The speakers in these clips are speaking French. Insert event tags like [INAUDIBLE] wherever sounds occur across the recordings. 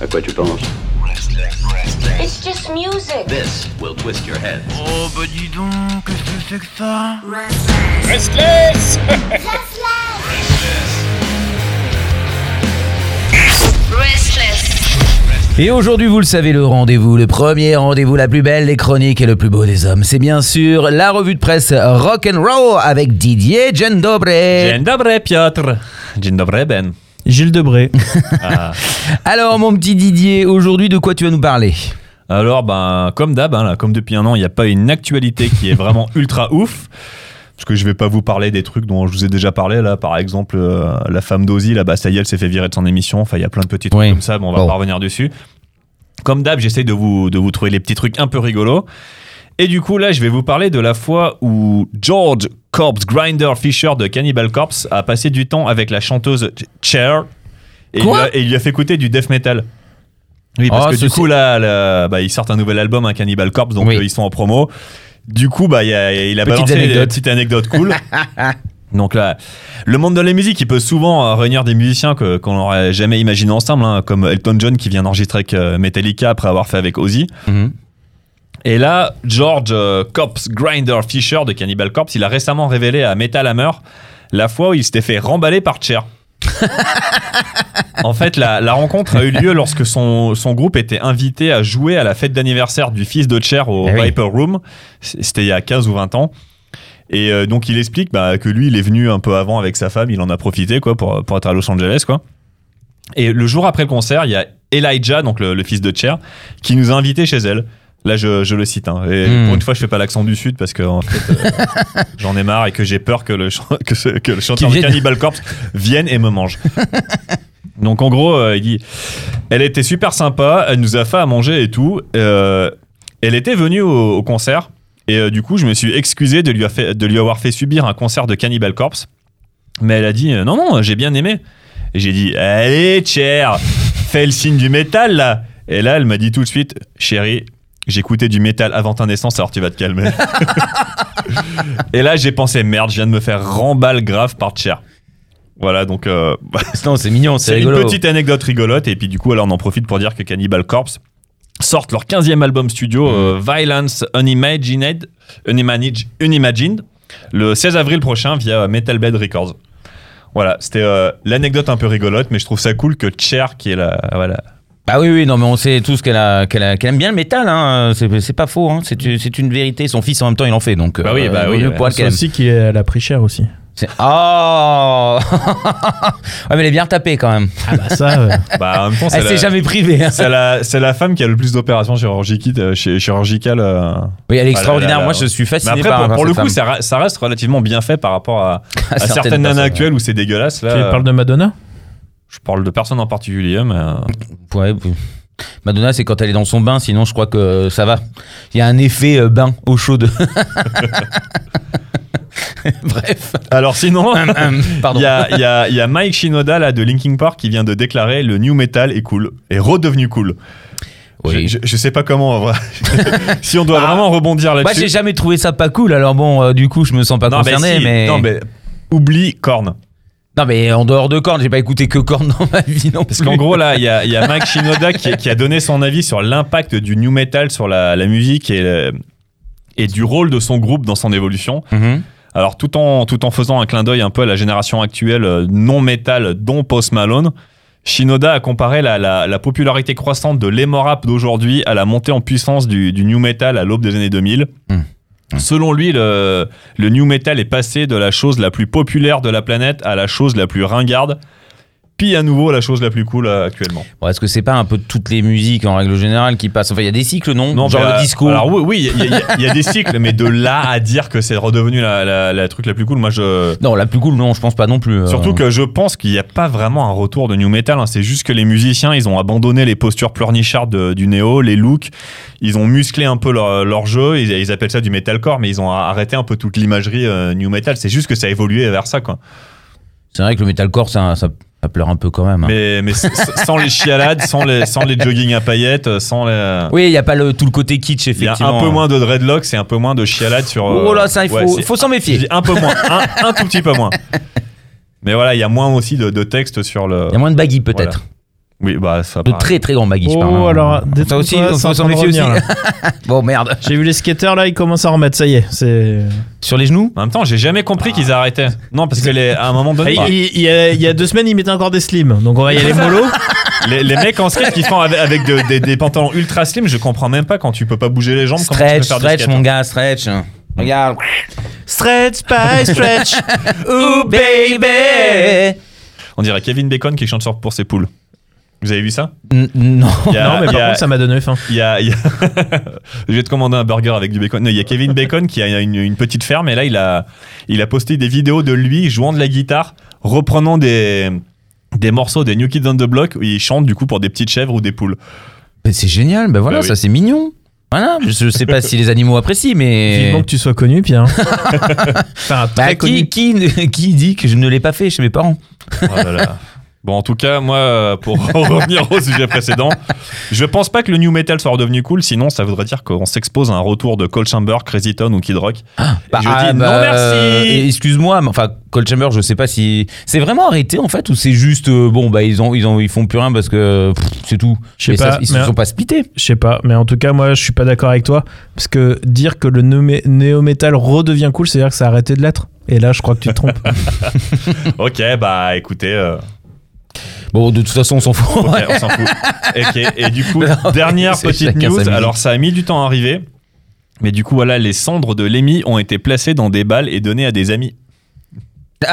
À quoi tu penses It's just music. This will twist your head. Oh bah dis donc, qu'est-ce que c'est que ça Restless Restless. Et aujourd'hui, vous le savez, le rendez-vous, le premier rendez-vous, la plus belle des chroniques et le plus beau des hommes, c'est bien sûr la revue de presse Rock and Roll avec Didier Gendobre. Dzień dobry, Piotr. Dzień dobry, Ben. Gilles Debré. [LAUGHS] Ah. Alors, mon petit Didier, aujourd'hui, de quoi tu vas nous parler? Alors, ben, comme d'hab, hein, là, comme depuis un an, il n'y a pas une actualité qui est vraiment [LAUGHS] ultra ouf. Parce que je vais pas vous parler des trucs dont je vous ai déjà parlé, là. Par exemple, euh, la femme d'Ozzy, là, bah, ça y est, elle s'est fait virer de son émission. Enfin, il y a plein de petits trucs Oui. comme ça, mais on va Bon. pas revenir dessus. Comme d'hab, j'essaie de vous, de vous trouver les petits trucs un peu rigolos. Et du coup, là, je vais vous parler de la fois où George Corpse Grinder Fisher de Cannibal Corpse a passé du temps avec la chanteuse Cher. Et, il lui a, et il lui a fait écouter du death metal. Oui, parce Oh, que du coup, là, là, bah, ils sortent un nouvel album, un Cannibal Corpse, donc Oui. euh, ils sont en promo. Du coup, bah, il y a- il a Petite balancé anecdote. une petite anecdote cool. [LAUGHS] Donc là, le monde de la musique, il peut souvent euh, réunir des musiciens qu'on n'aurait jamais imaginé ensemble, hein, comme Elton John qui vient d'enregistrer avec euh, Metallica après avoir fait avec Ozzy. Mhm. Et là, George euh, Corpse Grinder Fisher de Cannibal Corpse, il a récemment révélé à Metal Hammer la fois où il s'était fait remballer par Cher. [LAUGHS] en fait, la, la rencontre a eu lieu lorsque son, son groupe était invité à jouer à la fête d'anniversaire du fils de Cher au Eh oui. Viper Room. C'était il y a 15 ou 20 ans. Et euh, donc il explique bah, que lui, il est venu un peu avant avec sa femme, il en a profité quoi pour, pour être à Los Angeles quoi. Et le jour après le concert, il y a Elijah, donc le, le fils de Cher, qui nous a invités chez elle. Là, je, je le cite. hein. Et Hmm. pour une fois, je fais pas l'accent du sud parce que en fait, euh, [LAUGHS] j'en ai marre et que j'ai peur que le, que, ce- que le chanteur de. Cannibal Corpse vienne et me mange. [LAUGHS] Donc en gros, euh, il dit, elle était super sympa, elle nous a fait à manger et tout. Euh, elle était venue au, au concert et du coup, je me suis excusé de lui, a fait- de lui avoir fait subir un concert de Cannibal Corpse. Mais elle a dit, non, non, j'ai bien aimé. Et j'ai dit, allez, Cher, fais le signe du métal là. Et là, elle m'a dit tout de suite, chérie, j'écoutais du métal avant ta naissance, alors tu vas te calmer. [LAUGHS] et là, j'ai pensé, merde, je viens de me faire remballe grave par Cher. Voilà, donc euh, [LAUGHS] Non, c'est mignon, c'est c'est une rigolo. petite anecdote rigolote. Et puis du coup, alors on en profite pour dire que Cannibal Corpse sortent leur 15e album studio, Mm. euh, Violence Unimagined, Unimanage- Unimagined, le 16 avril prochain via Metal Bed Records. Voilà, c'était euh, l'anecdote un peu rigolote, mais je trouve ça cool que Cher, qui est la. Voilà. Ah oui, oui, non, mais on sait tous qu'elle a- qu'elle a- qu'elle aime bien le métal, hein. c'est c'est pas faux, hein. c'est c'est une vérité. Son fils en même temps, il en fait, donc Bah oui, euh, bah vaut oui, C'est aussi qu'elle a pris cher aussi. C'est- Oh [LAUGHS] Ouais, mais elle est bien tapée quand même. Ah bah ça, euh, [LAUGHS] Bah, en même temps, c'est Elle s'est jamais privée. hein. c'est la, c'est la femme qui a le plus d'opérations chirurgicales. euh, chi- chirurgicales euh. Oui, elle est Bah, extraordinaire. là, là, Moi, je suis Mais fasciné après, par, pour, par pour le coup, ça, reste relativement bien fait par rapport à, [LAUGHS] à certaines certaines nanas actuelles où c'est dégueulasse. Là, tu parles de Madonna? Je parle de personne en particulier, mais. euh, Ouais. Madonna, c'est quand elle est dans son bain, sinon je crois que ça va. Il y a un effet euh, bain eau chaude. [LAUGHS] Bref. Alors sinon, [LAUGHS] il y a, y Mike Shinoda là, de Linkin Park qui vient de déclarer le new metal est cool, est redevenu cool. Oui. Je, je- je sais pas comment, [LAUGHS] si on doit Ah. vraiment rebondir Moi, là-dessus. j'ai jamais trouvé ça pas cool. Alors bon, euh, du coup, je me sens pas non, concerné, si, mais... non, mais oublie Korn. Non, mais en dehors de Korn, j'ai pas écouté que Korn dans ma vie non Parce qu'en gros, là, il y a, y a Mike [LAUGHS] Shinoda qui, qui a donné son avis sur l'impact du new metal sur la, la musique et, le- et du rôle de son groupe dans son évolution. Mhm. Alors, tout en, tout en faisant un clin d'œil un peu à la génération actuelle euh, non métal, dont Post Malone, Shinoda a comparé la, la- la popularité croissante de l'emo rap d'aujourd'hui à la montée en puissance du, du new metal à l'aube des années 2000. Mm. Selon lui, le, le new metal est passé de la chose la plus populaire de la planète à la chose la plus ringarde, puis à nouveau la chose la plus cool euh, actuellement. Bon, Est-ce que c'est pas un peu toutes les musiques en règle générale qui passent? Enfin, il y a des cycles, non, Genre mais, le disco. Alors oui, oui, il y, a- y y des cycles, mais de là à dire que c'est redevenu la, la- la truc la plus cool, moi je. Non, la plus cool, non, je pense pas non plus. euh. Surtout que je pense qu'il n'y a pas vraiment un retour de new metal. hein. C'est juste que les musiciens, ils ont abandonné les postures pleurnichardes de- du néo, les looks. Ils ont musclé un peu leur, leur jeu. Ils, ils appellent ça du metalcore, mais ils ont arrêté un peu toute l'imagerie euh, new metal. C'est juste que ça a évolué vers ça, quoi. C'est vrai que le metalcore, ça, ça, ça pleure un peu quand même. hein. Mais, sans les chialades, sans les, sans les jogging à paillettes, sans les. Oui, il y a pas le, tout le côté kitsch, Il y a effectivement. un peu moins de dreadlocks et un peu moins de chialades sur. euh, Oh là, ça, il faut, ouais, c'est- faut s'en méfier. un peu moins, un, un tout petit peu moins. [LAUGHS] Mais voilà, il y a moins aussi de, de texte sur le. Il y a moins de baggy peut-être. Oui, bah ça. De très très grands baguilles, je parle. Oh, alors, ça aussi, en s'en méfier aussi. [LAUGHS] bon, merde. [LAUGHS] J'ai vu les skateurs là, ils commencent à remettre, ça y est. C'est. Sur les genoux En même temps, j'ai jamais compris qu'ils arrêtaient. Non, parce que les, à un moment donné, Ah, il, il- il y a, il y a deux semaines, ils mettaient encore des slims. Donc on va y aller mollo. [LAUGHS] les, les mecs en skate qui font avec, avec de- des, des pantalons ultra slim, je comprends même pas quand tu peux pas bouger les jambes. comment tu peux Stretch, faire stretch, mon hein. gars, stretch. Regarde. stretch by stretch. Ooh, baby. On dirait Kevin Bacon qui chante sur pour ses poules. Vous avez vu ça N- Non. A- mais par a- contre, ça m'a donné faim. Il y a, il y a- [LAUGHS] je vais te commander un burger avec du bacon. Non, il y a Kevin Bacon qui a une, une petite ferme et là il a, il a posté des vidéos de lui jouant de la guitare, reprenant des, des morceaux des New Kids on the Block où il chante du coup pour des petites chèvres ou des poules. Mais c'est génial, ben voilà, Bah oui. ça c'est mignon. Voilà, je sais pas [LAUGHS] si les animaux apprécient, mais. Vivement que tu sois connu, Pierre. [LAUGHS] enfin, très Bah, connu. qui, qui, qui dit que je ne l'ai pas fait chez mes parents? Oh là là. Bon, en tout cas, moi, pour [LAUGHS] revenir au sujet précédent, je pense pas que le new metal soit redevenu cool, sinon ça voudrait dire qu'on s'expose à un retour de Cold Chamber, Crazy Town ou Kid Rock. Bah, je dis ah, non bah, merci. euh, Excuse-moi, mais enfin, Cold Chamber, je sais pas si. C'est vraiment arrêté en fait, ou c'est juste. euh, bon, bah, ils, ont, ils, ont, ils font plus rien parce que c'est tout. Je sais ça, pas, ils se mais- sont pas splittés. Je sais pas, mais en tout cas, moi, je suis pas d'accord avec toi. Parce que dire que le néo-metal redevient cool, c'est-à-dire que ça a arrêté de l'être. Et là, je crois que tu te trompes. [LAUGHS] Ok, bah écoutez, euh, Bon, de toute façon, on s'en fout. ok, on s'en [LAUGHS] fout. Et du coup, Non, dernière petite news. Alors, ça a mis du temps à arriver. Mais du coup, voilà, les cendres de Lemmy ont été placées dans des balles et données à des amis. [LAUGHS]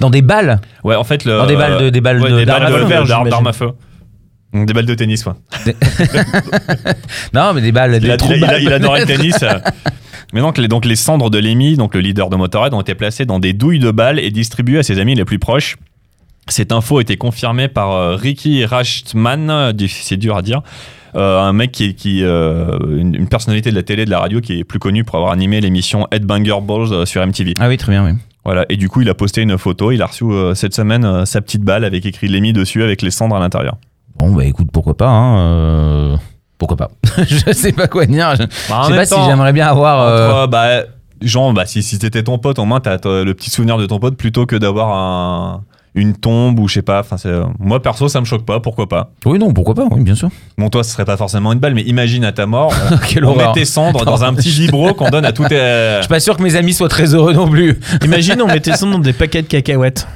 Dans des balles. Ouais, en fait, le, Dans des balles de- des balles ouais, de- des d'armes balles à de- feu, d'armes à Des balles de tennis, quoi. [LAUGHS] Non, mais des balles. Il, des il a- il a- balles. il adorait le tennis. euh. Mais donc les, donc les cendres de Lemmy, donc le leader de Motorhead, ont été placées dans des douilles de balles et distribuées à ses amis les plus proches. Cette info a été confirmée par euh, Ricky Rachtman, c'est dur à dire, euh, un mec qui est qui, euh, une, une personnalité de la télé, de la radio, qui est plus connu pour avoir animé l'émission Headbanger Balls sur MTV. Ah oui, très bien, oui. Voilà. Et du coup, il a posté une photo. Il a reçu euh, cette semaine sa petite balle avec écrit Lemmy dessus avec les cendres à l'intérieur. Bon, bah écoute, pourquoi pas, hein. Pourquoi pas [LAUGHS] Je sais pas quoi dire. Je, Bah, je sais pas si j'aimerais bien avoir. Entre, bah, genre, bah, si, si t'étais ton pote, au moins t'as le petit souvenir de ton pote plutôt que d'avoir un- une tombe ou je sais pas. Enfin, c'est- moi perso, ça me choque pas. Pourquoi pas? Oui, non, pourquoi pas, oui, bien sûr. Bon, toi, ce serait pas forcément une balle, mais imagine à ta mort, [LAUGHS] on, Quelle on horreur. met tes cendres dans un petit vibro qu'on donne à tous tes. [LAUGHS] Je suis pas sûr que mes amis soient très heureux non plus. [LAUGHS] Imagine, on mettait ça dans des paquets de cacahuètes.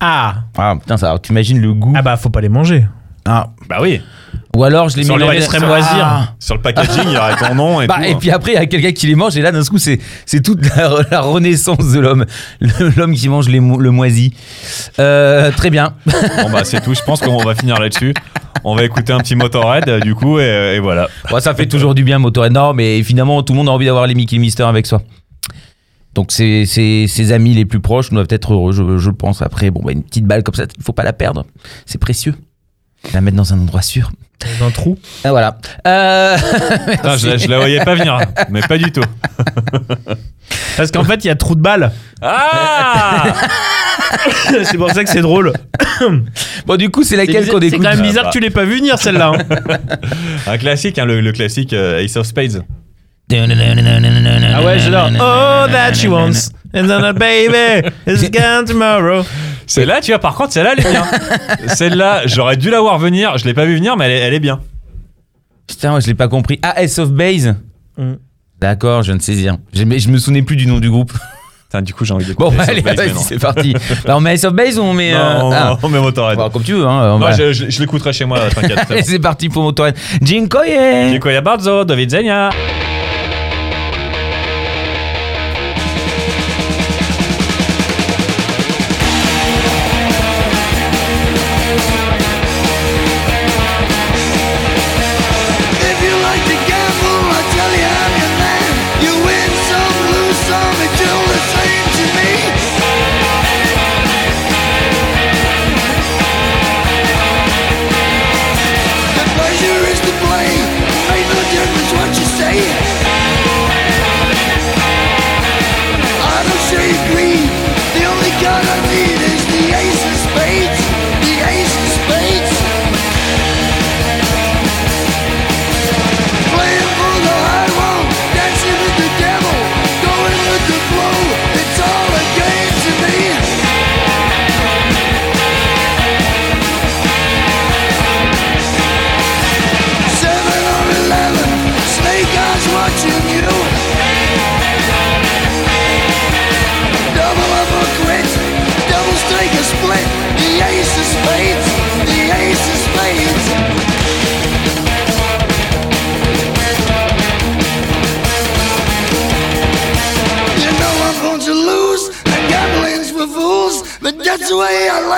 Ah Ah putain, ça, t'imagines le goût. Ah bah, faut pas les manger. Ah. Bah oui. Ou alors je les Sur mets dans- Ah. moisir. Sur le packaging, il y aurait ton nom et Bah, tout. et puis après, il y a quelqu'un qui les mange, et là, d'un coup, c'est, c'est toute la, [LAUGHS] la renaissance de l'homme. L'homme qui mange les, le moisi. Euh, très bien. Bon, bah, c'est tout. Je pense qu'on va finir là-dessus. On va écouter un petit Motorhead, du coup, et, et voilà. Bon, ça fait toujours du bien, Motorhead. Non, mais finalement, tout le monde a envie d'avoir les Mickey Mister avec soi. Donc, ses, ses, ses amis les plus proches doivent être heureux, je, je le pense. Après, bon, bah, une petite balle comme ça, il faut pas la perdre. C'est précieux. La mettre dans un endroit sûr. Dans un trou. Ah, voilà. Euh, [LAUGHS] Putain, je, la- je la voyais pas venir, mais pas du tout. [LAUGHS] Parce qu'en fait, il y a trou de balle. Ah [LAUGHS] c'est pour ça que c'est drôle. [COUGHS] bon, du coup, c'est laquelle C'est qu'on c'est écoute quand même Ah, bizarre bah. que tu l'aies pas vu venir celle-là. hein. Un classique, hein, le, le classique euh, Ace of Spades. Ah ouais, j'adore. Oh, that she wants. And then a baby is gone tomorrow. Celle-là, tu vois, par contre, celle-là, elle est bien. [LAUGHS] celle-là, j'aurais dû la voir venir. Je l'ai pas vu venir, mais elle est, elle est bien. Putain, moi, je l'ai pas compris. Ah, S of Base Mm. D'accord, je viens de saisir. Je, mais je me souvenais plus du nom du groupe. Putain, du coup, j'ai envie de Bon, bah, allez, vas-y, c'est parti. Bah, on met S of Base ou on met. euh, Non, ah. on met Motorhead. Bon, comme tu veux, hein. on Moi, va- je, je- je l'écouterai chez moi, [LAUGHS] t'inquiète. C'est parti pour Motorhead. Dziękuję Dziękuję bardzo, do widzenia.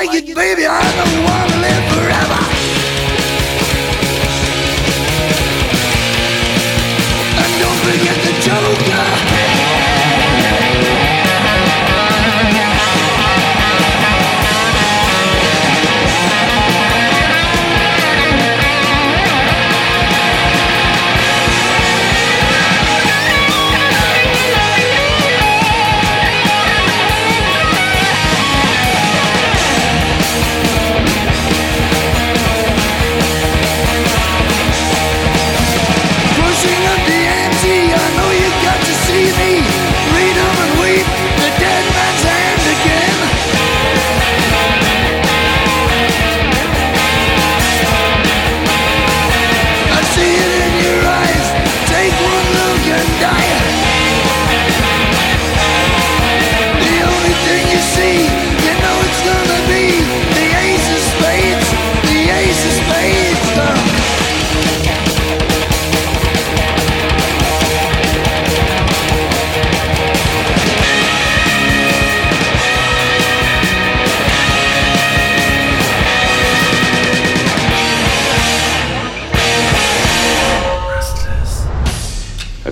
like it, baby. I know.